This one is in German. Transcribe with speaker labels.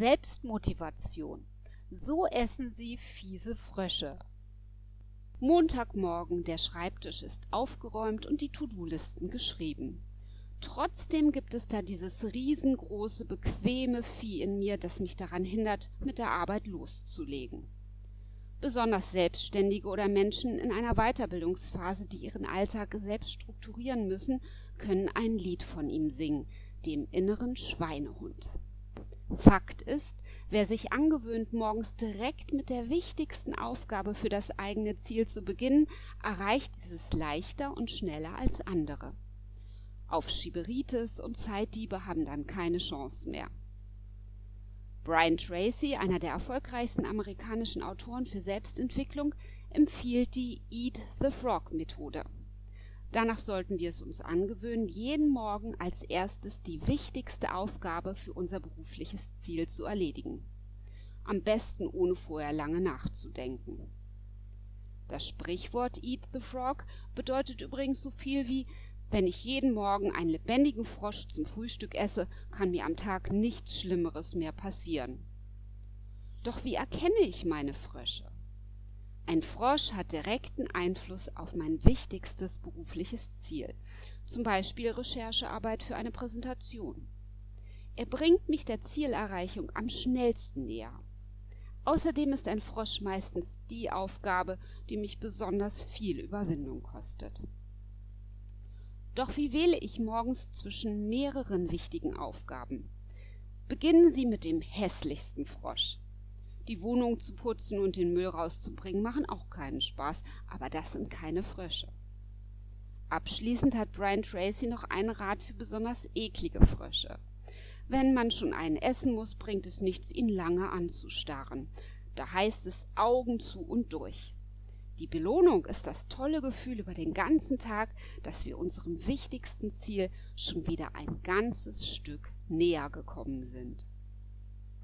Speaker 1: Selbstmotivation. So essen sie fiese Frösche. Montagmorgen, der Schreibtisch ist aufgeräumt und die To-Do-Listen geschrieben. Trotzdem gibt es da dieses riesengroße, bequeme Vieh in mir, das mich daran hindert, mit der Arbeit loszulegen. Besonders Selbstständige oder Menschen in einer Weiterbildungsphase, die ihren Alltag selbst strukturieren müssen, können ein Lied von ihm singen, dem inneren Schweinehund. Fakt ist, wer sich angewöhnt, morgens direkt mit der wichtigsten Aufgabe für das eigene Ziel zu beginnen, erreicht dieses leichter und schneller als andere. Aufschieberitis und Zeitdiebe haben dann keine Chance mehr. Brian Tracy, einer der erfolgreichsten amerikanischen Autoren für Selbstentwicklung, empfiehlt die Eat the Frog Methode. Danach sollten wir es uns angewöhnen, jeden Morgen als erstes die wichtigste Aufgabe für unser berufliches Ziel zu erledigen. Am besten ohne vorher lange nachzudenken. Das Sprichwort Eat the Frog bedeutet übrigens so viel wie wenn ich jeden Morgen einen lebendigen Frosch zum Frühstück esse, kann mir am Tag nichts Schlimmeres mehr passieren. Doch wie erkenne ich meine Frösche? Ein Frosch hat direkten Einfluss auf mein wichtigstes berufliches Ziel, zum Beispiel Recherchearbeit für eine Präsentation. Er bringt mich der Zielerreichung am schnellsten näher. Außerdem ist ein Frosch meistens die Aufgabe, die mich besonders viel Überwindung kostet. Doch wie wähle ich morgens zwischen mehreren wichtigen Aufgaben? Beginnen Sie mit dem hässlichsten Frosch. Die Wohnung zu putzen und den Müll rauszubringen machen auch keinen Spaß, aber das sind keine Frösche. Abschließend hat Brian Tracy noch einen Rat für besonders eklige Frösche. Wenn man schon einen essen muss, bringt es nichts, ihn lange anzustarren. Da heißt es Augen zu und durch. Die Belohnung ist das tolle Gefühl über den ganzen Tag, dass wir unserem wichtigsten Ziel schon wieder ein ganzes Stück näher gekommen sind.